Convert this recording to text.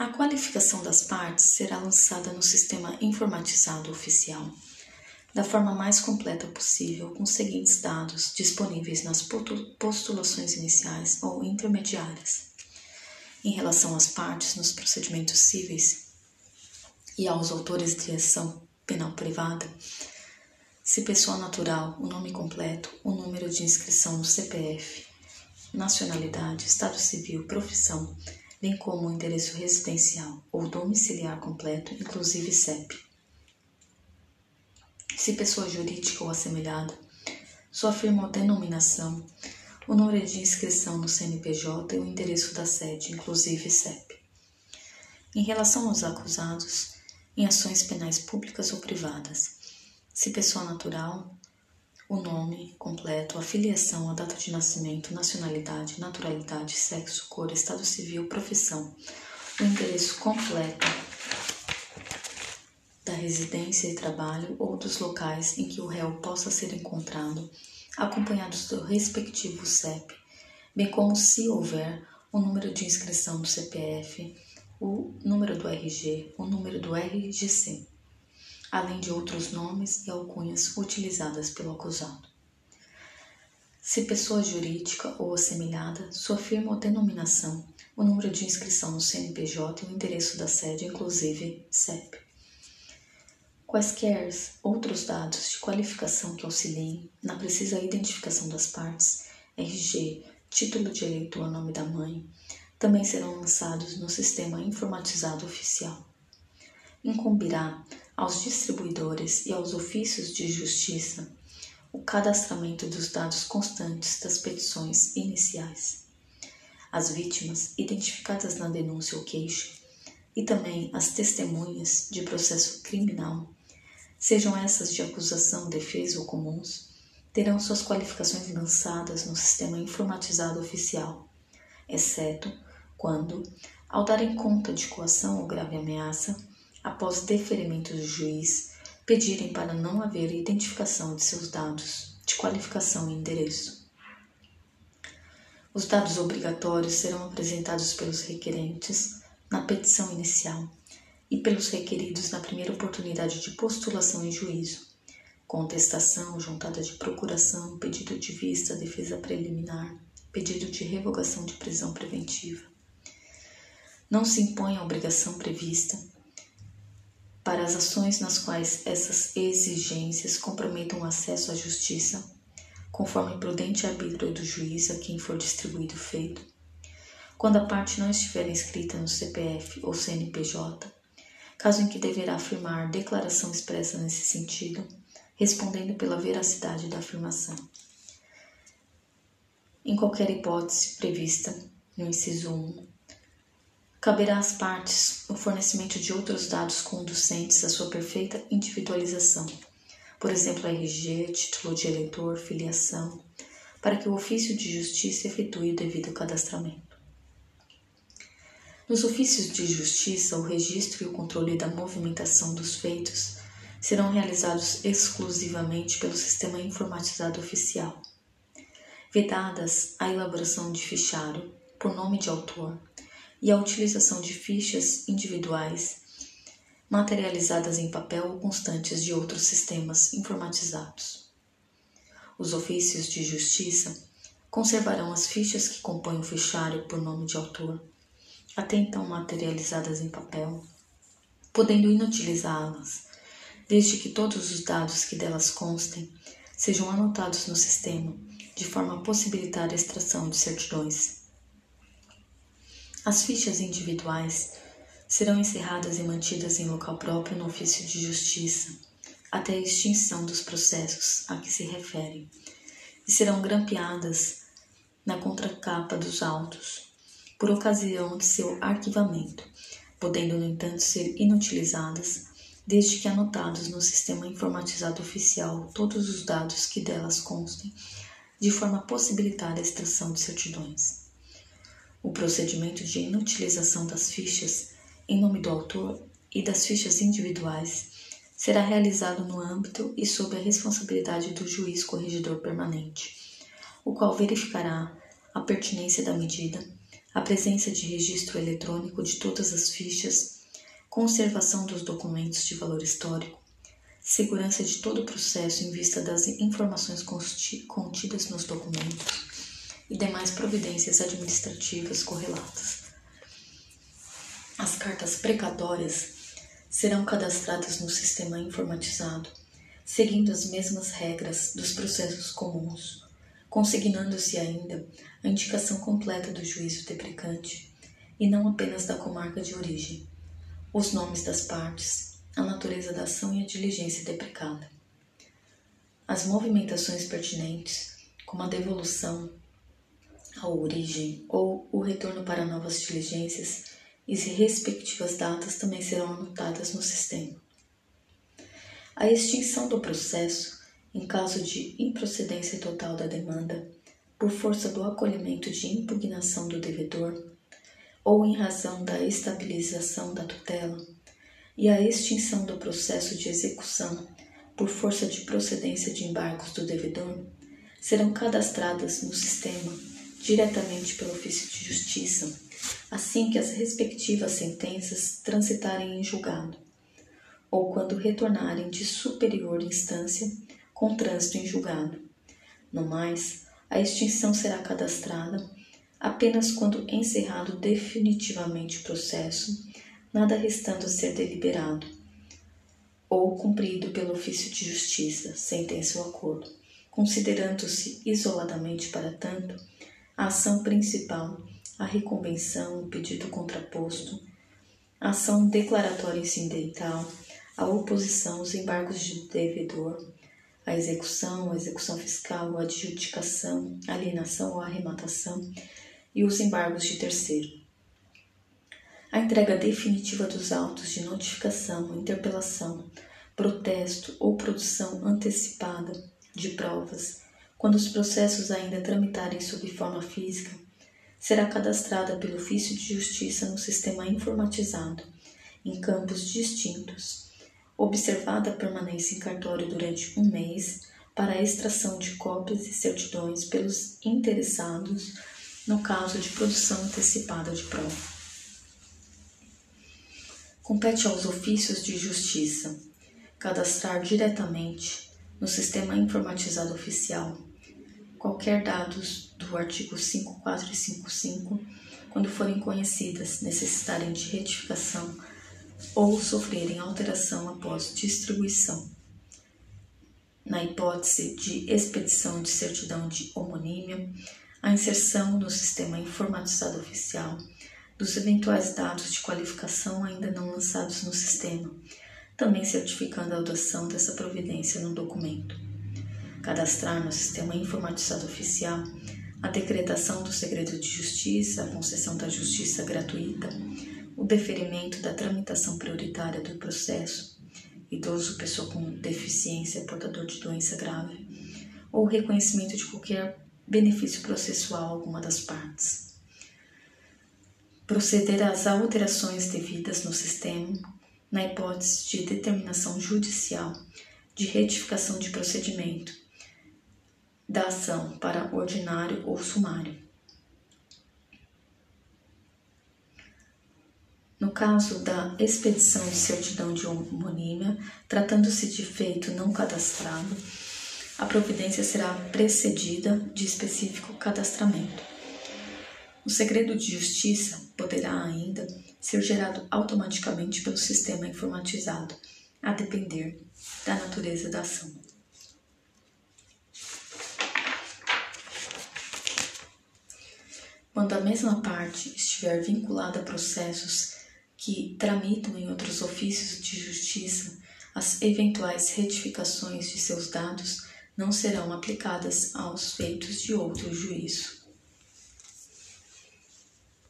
A qualificação das partes será lançada no sistema informatizado oficial, da forma mais completa possível, com os seguintes dados disponíveis nas postulações iniciais ou intermediárias. Em relação às partes nos procedimentos cíveis e aos autores de ação penal privada, se pessoa natural, o nome completo, o número de inscrição no CPF, nacionalidade, estado civil, profissão, bem como o endereço residencial ou domiciliar completo, inclusive CEP. Se pessoa jurídica ou assemelhada, sua firma denominação, o número de inscrição no CNPJ e o endereço da sede, inclusive CEP. Em relação aos acusados, em ações penais públicas ou privadas, se pessoa natural, o nome completo, a filiação, a data de nascimento, nacionalidade, naturalidade, sexo, cor, estado civil, profissão, o endereço completo da residência e trabalho ou dos locais em que o réu possa ser encontrado, acompanhados do respectivo CEP, bem como, se houver, o número de inscrição do CPF, o número do RG, o número do RGC além de outros nomes e alcunhas utilizadas pelo acusado. Se pessoa jurídica ou assemelhada, sua firma ou denominação, o número de inscrição no CNPJ e o endereço da sede, inclusive CEP. Quaisquer outros dados de qualificação que auxiliem na precisa identificação das partes, RG, título de eleitor, nome da mãe, também serão lançados no sistema informatizado oficial. Incumbirá aos distribuidores e aos ofícios de justiça o cadastramento dos dados constantes das petições iniciais. As vítimas identificadas na denúncia ou queixa e também as testemunhas de processo criminal, sejam essas de acusação, defesa ou comuns, terão suas qualificações lançadas no sistema informatizado oficial, exceto quando, ao darem conta de coação ou grave ameaça, após deferimento do juiz, pedirem para não haver identificação de seus dados de qualificação e endereço. Os dados obrigatórios serão apresentados pelos requerentes na petição inicial e pelos requeridos na primeira oportunidade de postulação em juízo, contestação, juntada de procuração, pedido de vista, defesa preliminar, pedido de revogação de prisão preventiva. Não se impõe a obrigação prevista para as ações nas quais essas exigências comprometam o acesso à justiça, conforme prudente arbítrio do juiz a quem for distribuído o feito, quando a parte não estiver inscrita no CPF ou CNPJ, caso em que deverá afirmar declaração expressa nesse sentido, respondendo pela veracidade da afirmação. Em qualquer hipótese prevista no inciso 1 Caberá às partes o fornecimento de outros dados conducentes à sua perfeita individualização, por exemplo, RG, título de eleitor, filiação, para que o ofício de justiça efetue o devido cadastramento. Nos ofícios de justiça, o registro e o controle da movimentação dos feitos serão realizados exclusivamente pelo sistema informatizado oficial, vedadas a elaboração de fichário por nome de autor e a utilização de fichas individuais materializadas em papel ou constantes de outros sistemas informatizados. Os ofícios de justiça conservarão as fichas que compõem o fichário por nome de autor, até então materializadas em papel, podendo inutilizá-las, desde que todos os dados que delas constem sejam anotados no sistema, de forma a possibilitar a extração de certidões as fichas individuais serão encerradas e mantidas em local próprio no ofício de justiça até a extinção dos processos a que se referem e serão grampeadas na contracapa dos autos por ocasião de seu arquivamento, podendo, no entanto, ser inutilizadas desde que anotados no sistema informatizado oficial todos os dados que delas constem, de forma a possibilitar a extração de certidões. O procedimento de inutilização das fichas em nome do autor e das fichas individuais será realizado no âmbito e sob a responsabilidade do juiz corregedor permanente, o qual verificará a pertinência da medida a presença de registro eletrônico de todas as fichas, conservação dos documentos de valor histórico, segurança de todo o processo em vista das informações contidas nos documentos e demais providências administrativas correlatas. As cartas precatórias serão cadastradas no sistema informatizado, seguindo as mesmas regras dos processos comuns, consignando-se ainda a indicação completa do juízo deprecante e não apenas da comarca de origem, os nomes das partes, a natureza da ação e a diligência deprecada. As movimentações pertinentes, como a devolução à origem ou o retorno para novas diligências e respectivas datas também serão anotadas no sistema. A extinção do processo, em caso de improcedência total da demanda, por força do acolhimento de impugnação do devedor, ou em razão da estabilização da tutela, e a extinção do processo de execução por força de procedência de embargos do devedor, serão cadastradas no sistema diretamente pelo ofício de justiça, assim que as respectivas sentenças transitarem em julgado, ou quando retornarem de superior instância com trânsito em julgado. No mais, a extinção será cadastrada apenas quando encerrado definitivamente o processo, nada restando a ser deliberado, ou cumprido pelo ofício de justiça, sentença ou acordo, considerando-se isoladamente, para tanto, a ação principal, a reconvenção, o pedido contraposto, a ação declaratória incidental, a oposição, os embargos de devedor, a execução, a execução fiscal, a adjudicação, a alienação ou arrematação. E os embargos de terceiro. A entrega definitiva dos autos de notificação, interpelação, protesto ou produção antecipada de provas quando os processos ainda tramitarem sob forma física, será cadastrada pelo ofício de justiça no sistema informatizado, em campos distintos, observada a permanência em cartório durante um mês para a extração de cópias e certidões pelos interessados no caso de produção antecipada de prova. Compete aos ofícios de justiça cadastrar diretamente no sistema informatizado oficial qualquer dados do artigo 54 e 55 quando forem conhecidas, necessitarem de retificação ou sofrerem alteração após distribuição. Na hipótese de expedição de certidão de homonímia, a inserção no sistema informatizado oficial dos eventuais dados de qualificação ainda não lançados no sistema, também certificando a adoção dessa providência no documento cadastrar no sistema informatizado oficial a decretação do segredo de justiça, a concessão da justiça gratuita, o deferimento da tramitação prioritária do processo, idoso, pessoa com deficiência, portador de doença grave, ou reconhecimento de qualquer benefício processual a alguma das partes. Proceder às alterações devidas no sistema, na hipótese de determinação judicial de retificação de procedimento, da ação para ordinário ou sumário. No caso da expedição de certidão de homonímia, tratando-se de feito não cadastrado, a providência será precedida de específico cadastramento. O segredo de justiça poderá ainda ser gerado automaticamente pelo sistema informatizado, a depender da natureza da ação. Quando a mesma parte estiver vinculada a processos que tramitam em outros ofícios de justiça, as eventuais retificações de seus dados não serão aplicadas aos feitos de outro juízo.